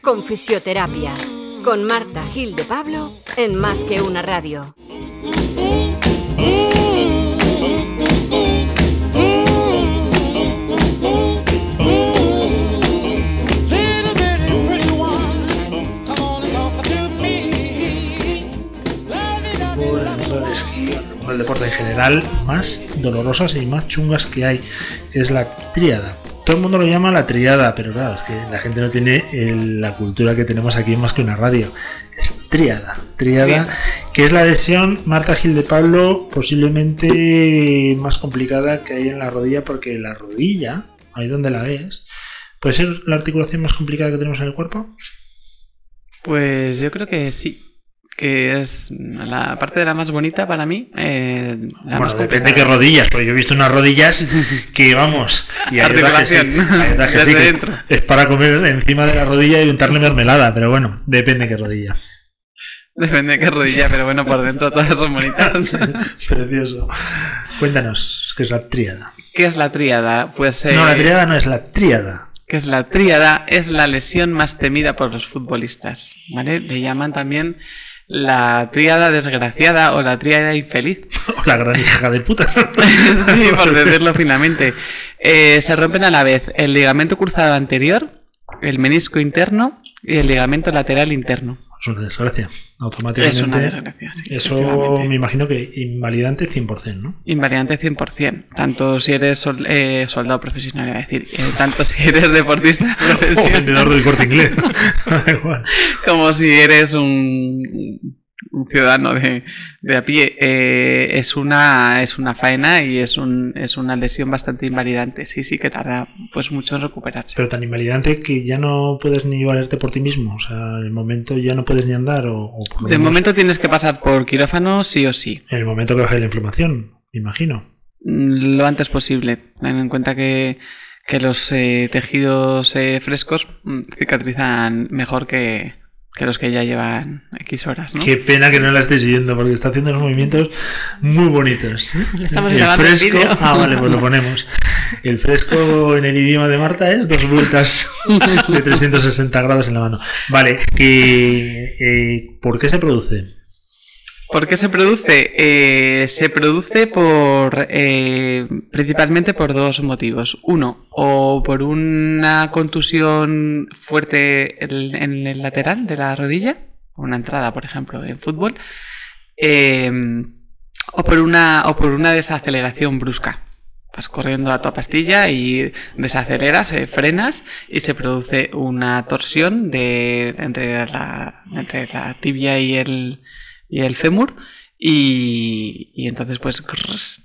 Con fisioterapia. Con Marta Gil de Pablo en Más que una radio. el deporte en general más dolorosas y más chungas que hay, es la tríada. Todo el mundo lo llama la triada, pero claro, es que la gente no tiene la cultura que tenemos aquí más que una radio. Es triada, triada, que es la lesión Marta Gil de Pablo posiblemente más complicada que hay en la rodilla, porque la rodilla, ahí donde la ves, puede ser la articulación más complicada que tenemos en el cuerpo. Pues yo creo que sí que es la parte de la más bonita para mí. Eh, bueno, depende de qué rodillas, porque yo he visto unas rodillas que, vamos, y es para comer encima de la rodilla y untarle mermelada, pero bueno, depende de qué rodilla. Depende de qué rodilla, pero bueno, por dentro todas son bonitas. Precioso. Cuéntanos, ¿qué es la tríada? ¿Qué es la tríada? Pues... no, la eh, tríada no es la tríada. ¿Qué es la tríada? Es la lesión más temida por los futbolistas, ¿vale? Le llaman también la tríada desgraciada o la tríada infeliz. O la gran hija de puta. sí, por decirlo finamente. Eh, se rompen a la vez el ligamento cruzado anterior, el menisco interno y el ligamento lateral interno. Es una desgracia. Automáticamente. Es una desgracia, Eso me imagino que invalidante 100%, ¿no? Invalidante 100%. Tanto si eres eh, soldado profesional, es decir, eh, tanto si eres deportista o vendedor del corte inglés. Como si eres un un ciudadano de, de a pie, eh, es, una, es una faena y es, un, es una lesión bastante invalidante. Sí, sí, que tarda pues mucho en recuperarse. Pero tan invalidante que ya no puedes ni valerte por ti mismo. O sea, en el momento ya no puedes ni andar. O, de momento tienes que pasar por quirófano sí o sí. En el momento que baje la inflamación, me imagino. Mm, lo antes posible. Ten en cuenta que, que los eh, tejidos eh, frescos mm, cicatrizan mejor que, que los que ya llevan X horas, ¿no? Qué pena que no la estéis viendo porque está haciendo unos movimientos muy bonitos. estamos el fresco, el ah, vale, pues lo ponemos. El fresco en el idioma de Marta es dos vueltas de 360 grados en la mano. Vale, que, eh, ¿por qué se produce? ¿Por qué se produce? Eh, se produce por eh, principalmente por dos motivos. Uno, o por una contusión fuerte en, el lateral de la rodilla, una entrada, por ejemplo, en fútbol, eh, o por una o por una desaceleración brusca. Vas corriendo a toda pastilla y desaceleras, frenas y se produce una torsión de entre la, entre la tibia y el y el fémur y, y entonces pues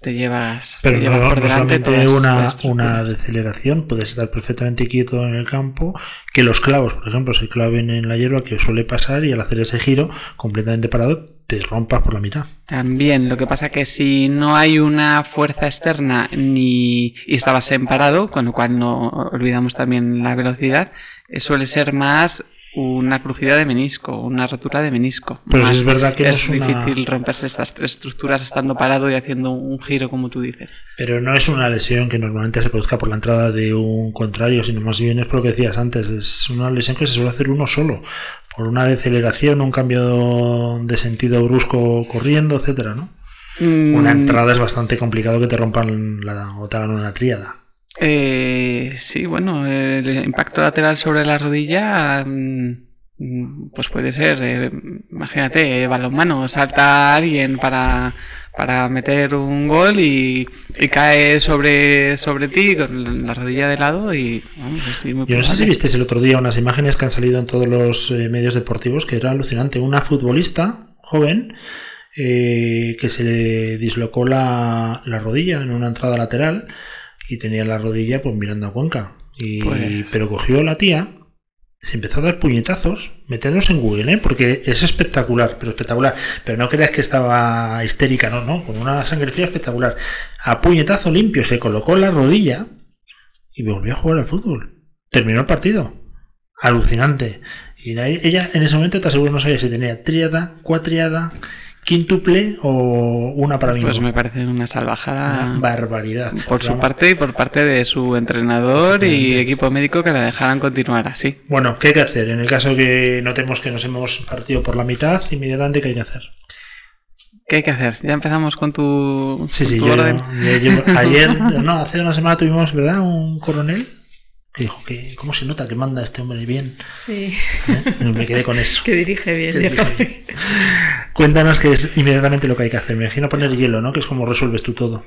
te llevas, Pero te por delante una, una deceleración, puedes estar perfectamente quieto en el campo, que los clavos, por ejemplo, se claven en la hierba, que suele pasar, y al hacer ese giro completamente parado, te rompas por la mitad. También, lo que pasa que si no hay una fuerza externa ni y estabas en parado, con lo cual no olvidamos también la velocidad, eh, suele ser más una crujida de menisco, una rotura de menisco. Pero es verdad que es, difícil romperse estas tres estructuras estando parado y haciendo un giro como tú dices. Pero no es una lesión que normalmente se produzca por la entrada de un contrario, sino más bien es por lo que decías antes, es una lesión que se suele hacer uno solo, por una deceleración, un cambio de sentido brusco corriendo, etcétera, ¿no? Mm. Una entrada es bastante complicado que te rompan la, o te hagan una tríada. Eh, sí, bueno, el impacto lateral sobre la rodilla, mm, pues puede ser, eh, imagínate, balonmano, salta alguien para, para meter un gol y, cae sobre, sobre ti con la rodilla de lado y Yo no sé si visteis el otro día unas imágenes que han salido en todos los eh, medios deportivos que era alucinante. Una futbolista joven eh, que se le dislocó la, la rodilla en una entrada lateral y tenía la rodilla pues mirando a Cuenca. Y, pues. Pero cogió la tía, se empezó a dar puñetazos, meternos en Google, ¿eh? porque es espectacular, pero espectacular. Pero no creas que estaba histérica, no, no, con una sangre fría espectacular. A puñetazo limpio se colocó la rodilla y volvió a jugar al fútbol. Terminó el partido. Alucinante. Y ella en ese momento te aseguro no sabía si tenía triada, cuatriada, quíntuple o una para mí. Pues me parece una salvajada. Una barbaridad. Por su parte y por parte de su entrenador y equipo médico que la dejaran continuar así. Bueno, ¿qué hay que hacer? En el caso que notemos que nos hemos partido por la mitad, inmediatamente, ¿qué hay que hacer? ¿Qué hay que hacer? Ya empezamos con tu, Sí, sí, tu yo, orden. yo ayer, no, hace una semana tuvimos, ¿verdad? Un coronel que dijo que, ¿cómo se nota que manda este hombre bien? Sí, ¿Eh? Me quedé con eso. que dirige bien. Que dirige Cuéntanos qué es inmediatamente lo que hay que hacer. Me imagino poner hielo, ¿no? Que es como resuelves tú todo.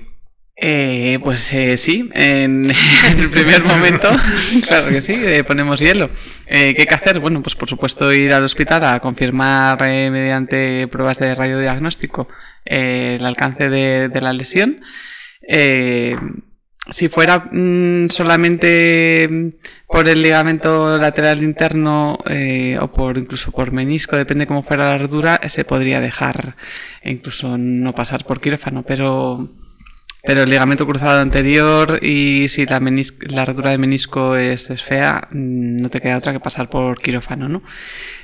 Eh, pues eh, sí, en, el primer momento, claro que sí, eh, ponemos hielo. Eh, ¿Qué hay que hacer? Bueno, pues por supuesto ir al hospital a confirmar eh, mediante pruebas de radiodiagnóstico el alcance de, de la lesión. Eh, si fuera mm, solamente por el ligamento lateral interno eh, o por incluso por menisco, depende cómo fuera la rotura, se podría dejar e incluso no pasar por quirófano, pero pero el ligamento cruzado anterior y si la, la rotura de menisco es, es fea, mm, no te queda otra que pasar por quirófano, ¿no?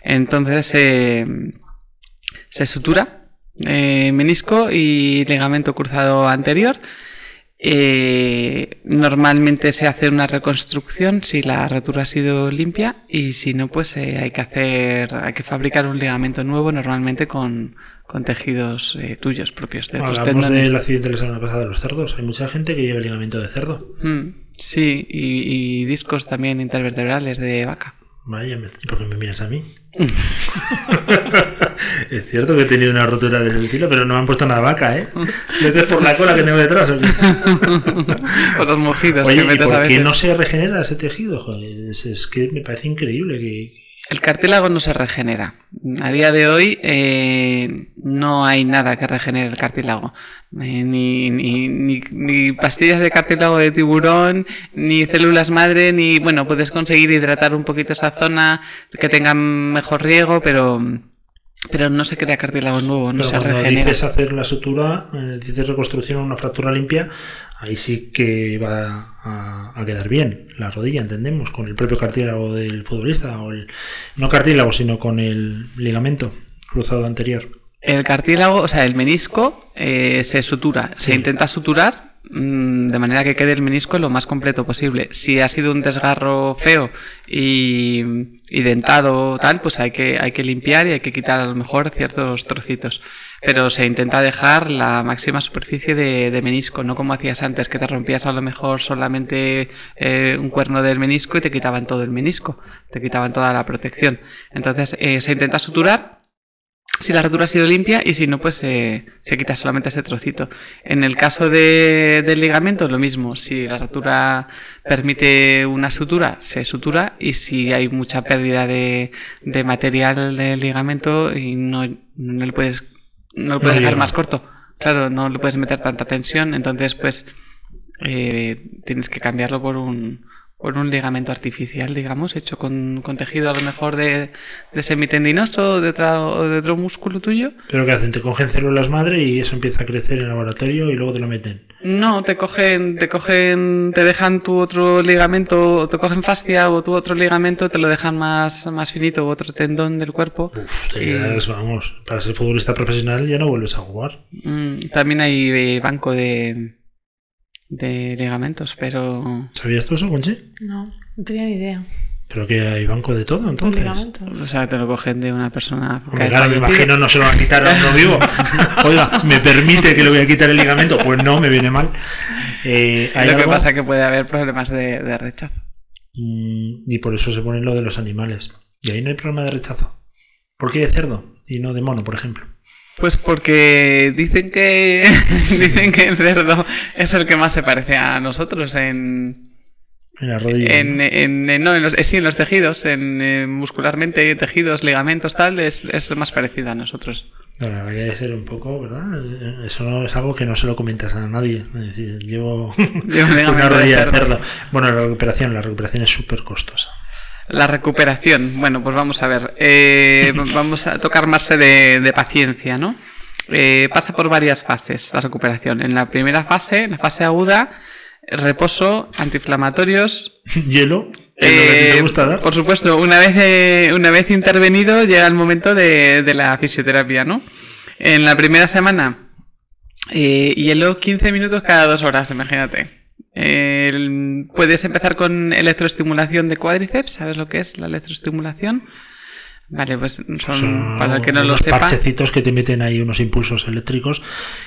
Entonces eh, se sutura eh, menisco y ligamento cruzado anterior. Eh, normalmente se hace una reconstrucción si la rotura ha sido limpia y si no, pues eh, hay que hacer, hay que fabricar un ligamento nuevo normalmente con, con tejidos eh, tuyos propios de Hablamos tendones. del accidente de la semana pasada de los cerdos. Hay mucha gente que lleva ligamento de cerdo. Mm, sí, y, y discos también intervertebrales de vaca. Vaya, ¿por qué me miras a mí? es cierto que he tenido una rotura de ese estilo, pero no me han puesto nada vaca, ¿eh? ¿Metes por la cola que tengo detrás? ¿o los mojidos Oye, que ¿y a por qué no se regenera ese tejido? Joder, es, es que me parece increíble que... El cartílago no se regenera. A día de hoy eh, no hay nada que regenere el cartílago. Eh, ni, ni, ni, ni pastillas de cartílago de tiburón, ni células madre, ni... Bueno, puedes conseguir hidratar un poquito esa zona, que tenga mejor riego, pero, pero no se crea cartílago nuevo, no Pero se cuando regenera. dices hacer la sutura, eh, dices reconstrucción una fractura limpia, ahí sí que va a, a quedar bien la rodilla, entendemos, con el propio cartílago del futbolista, o el, no cartílago, sino con el ligamento cruzado anterior. El cartílago, o sea, el menisco eh, se sutura, Sí. se intenta suturar de manera que quede el menisco lo más completo posible. Si ha sido un desgarro feo y, y dentado tal, pues hay que, hay que limpiar y hay que quitar a lo mejor ciertos trocitos. Pero se intenta dejar la máxima superficie de, de menisco, no como hacías antes, que te rompías a lo mejor solamente eh, un cuerno del menisco y te quitaban todo el menisco, te quitaban toda la protección. Entonces eh, se intenta suturar si la rotura ha sido limpia y si no, pues eh, se quita solamente ese trocito. En el caso de, del ligamento, lo mismo. Si la rotura permite una sutura, se sutura y si hay mucha pérdida de, de material del ligamento y no, no le puedes, no lo puedes No dejar más corto. Claro, no le puedes meter tanta tensión, entonces pues eh, tienes que cambiarlo por un, por un ligamento artificial, digamos, hecho con, con tejido a lo mejor de, de semitendinoso o de, otro, o de otro músculo tuyo. Pero que hacen, te cogen células madre y eso empieza a crecer en el laboratorio y luego te lo meten. No, te cogen, te cogen, te dejan tu otro ligamento, te cogen fascia o tu otro ligamento, te lo dejan más, más finito o otro tendón del cuerpo. Uf, te Y- quedas, vamos, para ser futbolista profesional ya no vuelves a jugar. Mm, también hay eh, banco de, de ligamentos, pero ¿Sabías tú eso, Conchi? No, no tenía ni idea. Pero que hay banco de todo, entonces. ligamento. o sea, te lo cogen de una persona. Hombre, claro, me imagino no se lo van a quitar a uno vivo. Oiga, ¿me permite que le voy a quitar el ligamento? Pues no, me viene mal. Eh, ¿hay Lo que pasa es que puede haber problemas de, de rechazo. Mm, y por eso se pone lo de los animales. Y ahí no hay problema de rechazo. ¿Por qué de cerdo y no de mono, por ejemplo? Pues porque dicen que dicen que el cerdo es el que más se parece a nosotros en En la rodilla. en, ¿no? en, en- no, en los, eh, sí, en los tejidos, en, eh, muscularmente tejidos, ligamentos, tal, es, es el más parecido a nosotros. Claro, habría de ser un poco, ¿verdad? Eh, Eso no es algo que no se lo comentas a nadie. Es decir, llevo Llevo un una rodilla de cerdo. cerdo. Bueno, la recuperación, la recuperación es súper costosa. La recuperación, bueno, pues vamos a ver, eh, vamos a tocar más de, de paciencia, ¿no? Eh, pasa por varias fases la recuperación. En la primera fase, en la fase aguda, reposo, antiinflamatorios, Hielo, ti te Eh, gusta dar. Por supuesto, una vez, eh, una vez intervenido llega el momento de, de la fisioterapia, ¿no? En la primera semana, eh, hielo 15 minutos cada dos horas, imagínate. Puedes empezar con electroestimulación de cuádriceps, ¿sabes lo que es la electroestimulación? Vale, pues son, Son para el que no lo sepa. parchecitos que te meten ahí unos impulsos eléctricos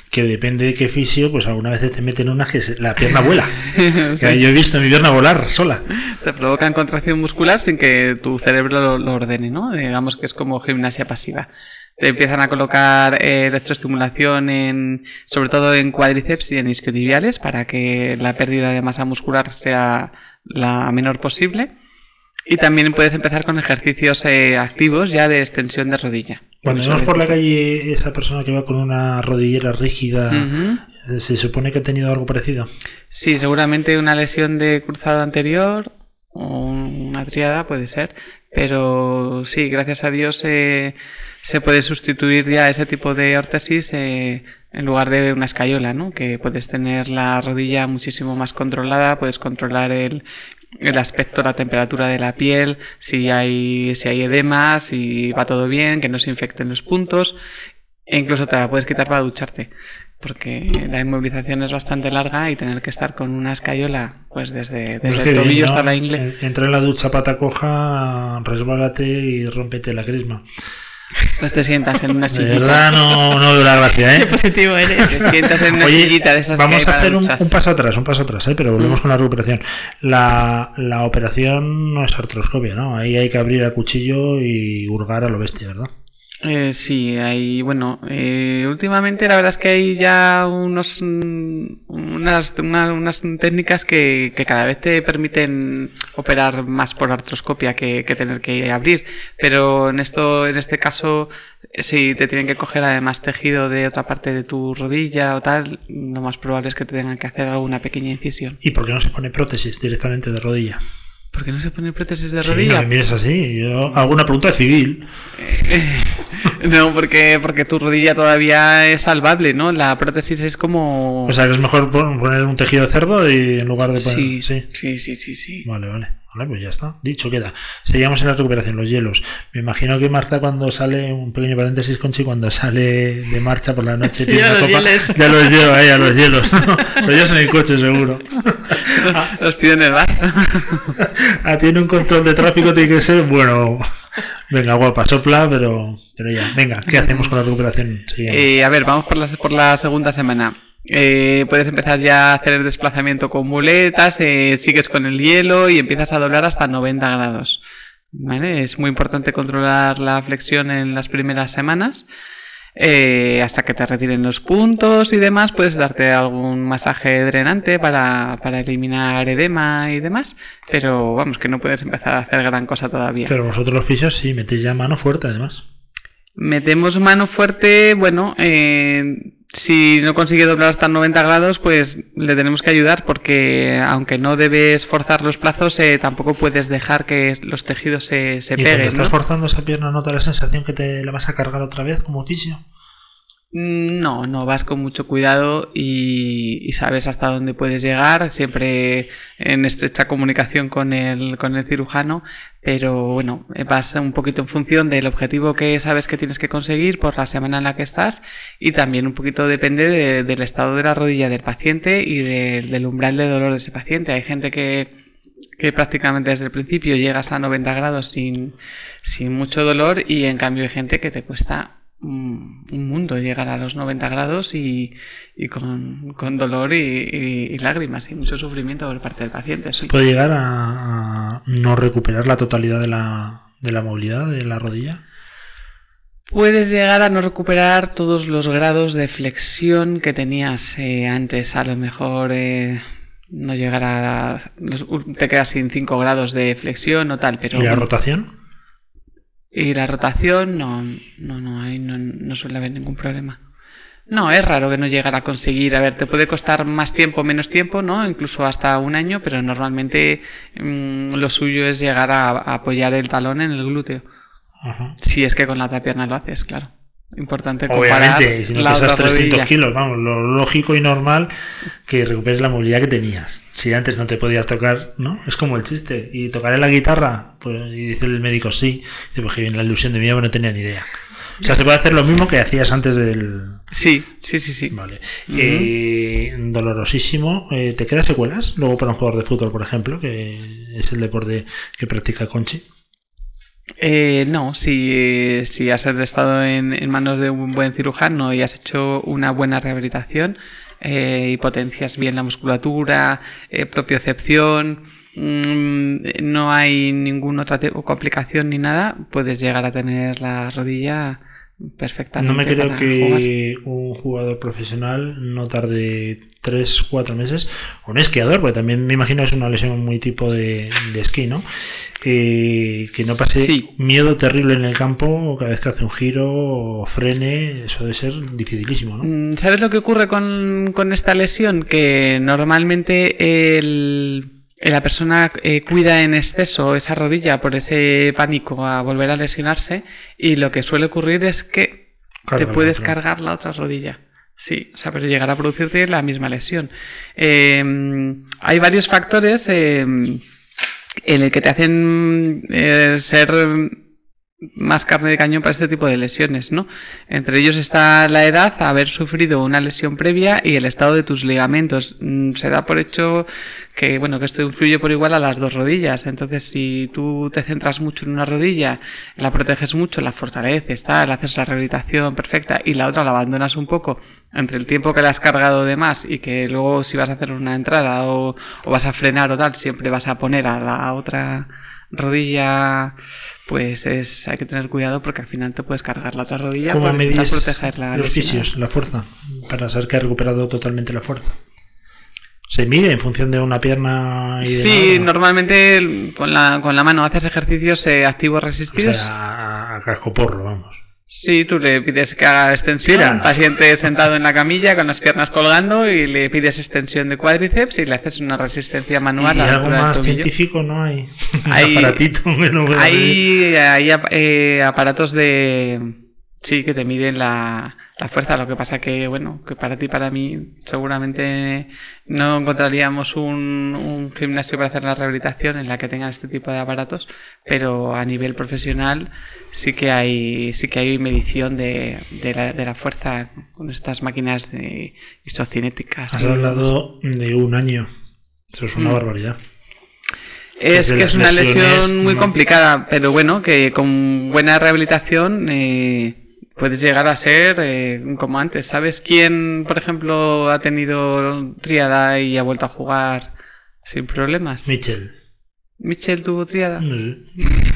que depende de qué fisio, pues alguna vez te meten una que la pierna vuela. Sí. Que Yo he visto mi pierna volar sola. Te provocan contracción muscular sin que tu cerebro lo, lo ordene, ¿no? Digamos que es como gimnasia pasiva. Te empiezan a colocar eh, electroestimulación en, sobre todo en cuádriceps y en isquiotibiales para que la pérdida de masa muscular sea la menor posible. Y también puedes empezar con ejercicios eh, activos ya de extensión de rodilla. Cuando vemos por la calle esa persona que va con una rodillera rígida. ¿se supone que ha tenido algo parecido? Sí, seguramente una lesión de cruzado anterior o una triada puede ser, pero sí, gracias a Dios eh, se puede sustituir ya ese tipo de órtesis eh, en lugar de una escayola, ¿no? Que puedes tener la rodilla muchísimo más controlada, puedes controlar el, el aspecto, la temperatura de la piel, si hay, si hay edema, si va todo bien, que no se infecten los puntos, e incluso te la puedes quitar para ducharte porque la inmovilización es bastante larga y tener que estar con una escayola pues desde, Pues desde el tobillo hasta la ingle. En- Entra en la ducha pata coja, resbálate y rómpete la crisma. Pues te sientas en una De sillita. verdad no, no de la gracia, Qué ¿eh? positivo eres. Te sientas en una Oye, sillita de esas que vamos hay a hacer un, paso atrás, un paso atrás, ¿eh? pero volvemos Mm. con la recuperación. La, la operación no es artroscopia, ¿no? Ahí hay que abrir el cuchillo y hurgar a lo bestia, ¿verdad? Eh, sí, hay, bueno, eh, últimamente la verdad es que hay ya unos, mm, unas, una- unas técnicas que, que cada vez te permiten operar más por artroscopia que, que tener que abrir, pero en esto, en este caso, eh, si te tienen que coger además tejido de otra parte de tu rodilla o tal, lo más probable es que te tengan que hacer alguna pequeña incisión. ¿Y por qué no se pone prótesis directamente de rodilla? ¿Por qué no se pone prótesis de Sí, no rodilla? me mires así. Yo hago una pregunta civil. no, porque, porque tu rodilla todavía es salvable, ¿no? La prótesis es como... O sea, que es mejor pon- poner un tejido de cerdo y en lugar de poner... sí, sí. sí, sí, sí, sí. Vale, vale. Vale, pues ya está. Dicho queda. Seguimos en la recuperación, los hielos. Me imagino que Marta cuando sale, un pequeño paréntesis, Conchi, cuando sale de marcha por la noche, Sí, tiene una los copa- hielos. Ya los llevo ahí, a los hielos. los llevas en el coche, seguro. Los pido en el bar. ah, tiene un control de tráfico, tiene que ser, bueno... Venga, guapa, sopla, pero, pero ya. Venga, ¿qué hacemos con la recuperación? Eh, a ver, vamos por la, por la segunda semana. Eh, puedes empezar ya a hacer el desplazamiento con muletas, eh, sigues con el hielo y empiezas a doblar hasta 90 grados. ¿Vale? Es muy importante controlar la flexión en las primeras semanas. eh, hasta que te retiren los puntos y demás, puedes darte algún masaje drenante para, para eliminar edema y demás, pero vamos, que no puedes empezar a hacer gran cosa todavía. Pero vosotros los fisios sí, metéis ya mano fuerte, además. Metemos mano fuerte, bueno, eh, si no consigue doblar hasta 90 grados, pues le tenemos que ayudar porque aunque no debes forzar los plazos, eh, tampoco puedes dejar que los tejidos se, se y cuando peguen. estás ¿no? forzando esa pierna, ¿nota la sensación que te la vas a cargar otra vez como fisio? Mm, No, no, vas con mucho cuidado y, sabes hasta dónde puedes llegar, siempre en estrecha comunicación con el, con el cirujano, pero bueno, eh, vas un poquito en función del objetivo que sabes que tienes que conseguir por la semana en la que estás y también un poquito depende de- del estado de la rodilla del paciente y de- del umbral de dolor de ese paciente. Hay gente que, que prácticamente desde el principio llegas a 90 grados sin, sin mucho dolor y en cambio hay gente que te cuesta un un mundo llegar a los 90 grados y, y con, con dolor y, y- y lágrimas y mucho sufrimiento por parte del paciente. sí. ¿Puede llegar a, a no recuperar la totalidad de la, de la movilidad de la rodilla? Puedes llegar a no recuperar todos los grados de flexión que tenías eh, antes. A lo mejor eh, no llegar a... los- te quedas sin 5 grados de flexión o tal, pero... ¿Y la rotación? Y la rotación, no, no, no, ahí no, no suele haber ningún problema. No, es raro que no llegara a conseguir. A ver, te puede costar más tiempo, menos tiempo, ¿no? Incluso hasta un año, pero normalmente mm, lo suyo es llegar a, a apoyar el talón en el glúteo. Ajá. Si es que con la otra pierna lo haces, claro. Importante comparar Obviamente, si no la pesas otra 300 rodilla. kilos, vamos, lo lógico y normal que recuperes la movilidad que tenías. Si antes no te podías tocar, ¿no? Es como el chiste. ¿Y tocaré la guitarra? Pues, y dice el médico sí. Dice, pues que bien, la ilusión de mí, pero no tenía ni idea. O sea, se puede hacer lo mismo que hacías antes del... Sí, sí, sí, sí. Vale. Eh, dolorosísimo. Eh, ¿Te quedan secuelas? Luego para un jugador de fútbol, por ejemplo, que es el deporte que practica Conchi. Eh, no, si, si has estado en, en, manos de un buen cirujano y has hecho una buena rehabilitación eh, y potencias bien la musculatura, eh, propiocepción, mmm, no hay ninguna otra complicación ni nada, puedes llegar a tener la rodilla perfectamente. No me creo que jugar. un jugador profesional no tarde 3, 4 meses, o un esquiador, porque también me imagino es una lesión muy tipo de, de esquí, ¿no? Que, que, no pase Sí. miedo terrible en el campo cada vez que hace un giro o frene, eso debe ser dificilísimo, ¿no? Mm, ¿Sabes lo que ocurre con, con esta lesión? Que normalmente el, la persona eh, cuida en exceso esa rodilla por ese pánico a volver a lesionarse y lo que suele ocurrir es que Carga te puedes cargar la otra rodilla. Sí, o sea, pero llegará a producirte la misma lesión. Eh, hay varios factores eh, en el que te hacen eh, ser más carne de cañón para este tipo de lesiones, ¿no? Entre ellos está la edad, haber sufrido una lesión previa y el estado de tus ligamentos. Mm, Se da por hecho que, bueno, que esto influye por igual a las dos rodillas. Entonces, si tú te centras mucho en una rodilla, la proteges mucho, la fortaleces, tal, haces la rehabilitación perfecta y la otra la abandonas un poco entre el tiempo que la has cargado de más y que luego si vas a hacer una entrada o, o vas a frenar o tal, siempre vas a poner a la otra rodilla pues es hay que tener cuidado porque al final te puedes cargar la otra rodilla ¿Cómo por intentar medís proteger la los fisios, la fuerza, para saber que ha recuperado totalmente la fuerza? ¿Se mide en función de una pierna y Sí, normalmente con la, con la mano haces ejercicios eh, activos O resistidos. sea, a cascoporro, vamos. Sí, tú le pides que haga extensión, Mira. paciente sentado en la camilla con las piernas colgando y le pides extensión de cuádriceps y le haces una resistencia manual y a la algo del más científico no hay. Hay- aparatito no Hay, hay eh, aparatos de... Sí, que te miden la, la fuerza. Lo que pasa que, bueno, que para ti para mí seguramente no encontraríamos un, un gimnasio para hacer la rehabilitación en la que tengan este tipo de aparatos, pero a nivel profesional sí que hay, sí que hay medición de, de, la, de la fuerza con estas máquinas de isocinéticas. Has hablado de un año. Eso es una Mm. barbaridad. Es que es una lesión muy complicada, pero bueno, que con buena rehabilitación eh, puedes llegar a ser eh, como antes. ¿Sabes quién, por ejemplo, ha tenido tríada y ha vuelto a jugar sin problemas? Mitchell. ¿Michel tuvo tríada? No sé.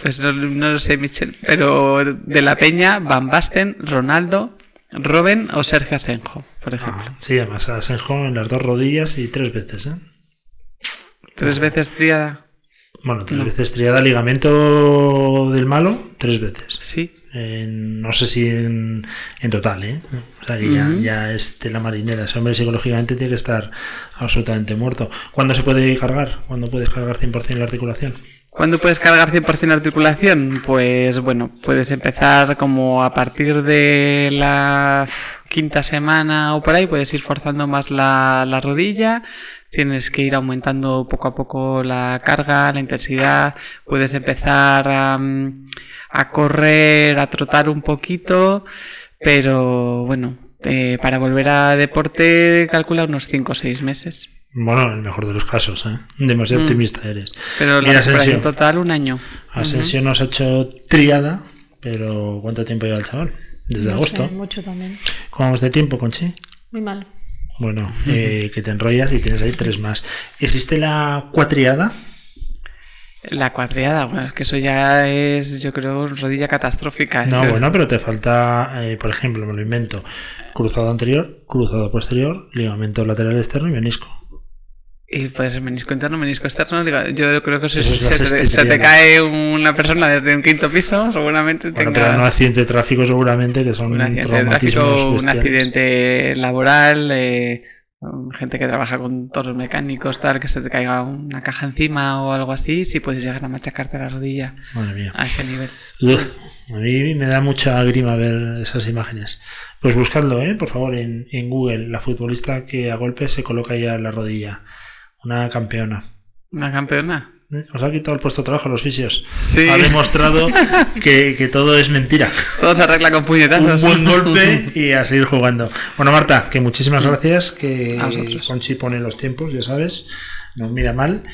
Pues no, no lo sé, Michel. Pero de la Peña, Van Basten, Ronaldo, Robben o Sergio Asenjo, por ejemplo. Ah, sí, además a Senjo en las dos rodillas y tres veces, ¿eh? Tres veces tríada. Bueno, tres No. veces triada ligamento del malo, tres veces. Sí. En- no sé si en, en total, ¿eh? O sea, que ya, ya es tela marinera. Ese hombre psicológicamente tiene que estar absolutamente muerto. ¿Cuándo se puede cargar? ¿Cuándo puedes cargar 100% la articulación? ¿Cuándo puedes cargar 100% articulación? Pues bueno, puedes empezar como a partir de la quinta semana o por ahí, puedes ir forzando más la, la rodilla, tienes que ir aumentando poco a poco la carga, la intensidad, puedes empezar a, a correr, a trotar un poquito, pero bueno, eh, para volver a deporte calcula unos 5 o 6 meses. Bueno, en el mejor de los casos, ¿eh? Demasiado Mm. optimista eres. Pero la Asensio. total un año. Asensio nos ha hecho triada, pero ¿cuánto tiempo lleva el chaval? Desde No agosto. sé, mucho también. ¿Cómo vamos de tiempo, Conchi? Muy mal. Bueno, eh, que te enrollas y tienes ahí tres más. ¿Existe la cuatriada? La cuadriada, bueno, es que eso ya es, yo creo, rodilla catastrófica. No, Yo- bueno, pero te falta, eh, por ejemplo, me lo invento, cruzado anterior, cruzado posterior, ligamento lateral externo y menisco. Y puede ser menisco interno, menisco externo. Yo creo que se, Eso es la se se te cae una persona desde un quinto piso, seguramente Bueno, tenga pero no accidente de tráfico seguramente, que son un accidente de tráfico, un accidente laboral, eh, gente que trabaja con toros mecánicos, tal, que se te caiga una caja encima o algo así, si puedes llegar a machacarte la rodilla Madre mía. a ese nivel. A mí me da mucha grima ver esas imágenes. Pues buscadlo, ¿eh? por favor, en, en Google, la futbolista que a golpe se coloca ya la rodilla. Una campeona. ¿Una campeona? ¿Eh? Os ha quitado el puesto de trabajo a los fisios. Sí. Ha demostrado que, que todo es mentira. Todo se arregla con puñetazos. Un buen golpe y a seguir jugando. Bueno, Marta, que muchísimas gracias. Que. Conchi pone los tiempos, ya sabes. No mira mal.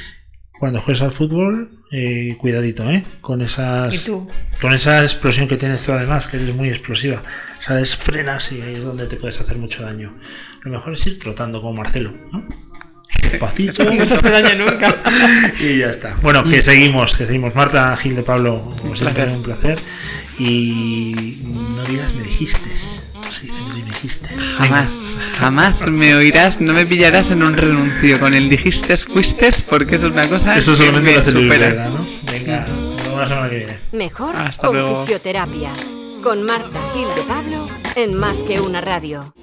Cuando juegues al fútbol, eh, cuidadito, ¿eh? Con esas. ¿Y tú? Con esa explosión que tienes tú además, que eres muy explosiva. ¿Sabes? Frenas y ahí es donde te puedes hacer mucho daño. Lo mejor es ir trotando como Marcelo, ¿no? Despacito. No se hace daño nunca. y ya está. Bueno, que seguimos, que seguimos. Marta Gil de Pablo, como siempre, placer. un placer. Y no digas me dijiste. Sí, me dijiste. Jamás, jamás me oirás, no me pillarás en un renuncio con el dijiste, fuiste, porque eso es una cosa Eso que solamente me lo hace Luis supera. ¿no? Venga, nos vemos la semana que viene. Mejor Hasta con luego. fisioterapia. Con Marta Gil de Pablo en Más que una radio.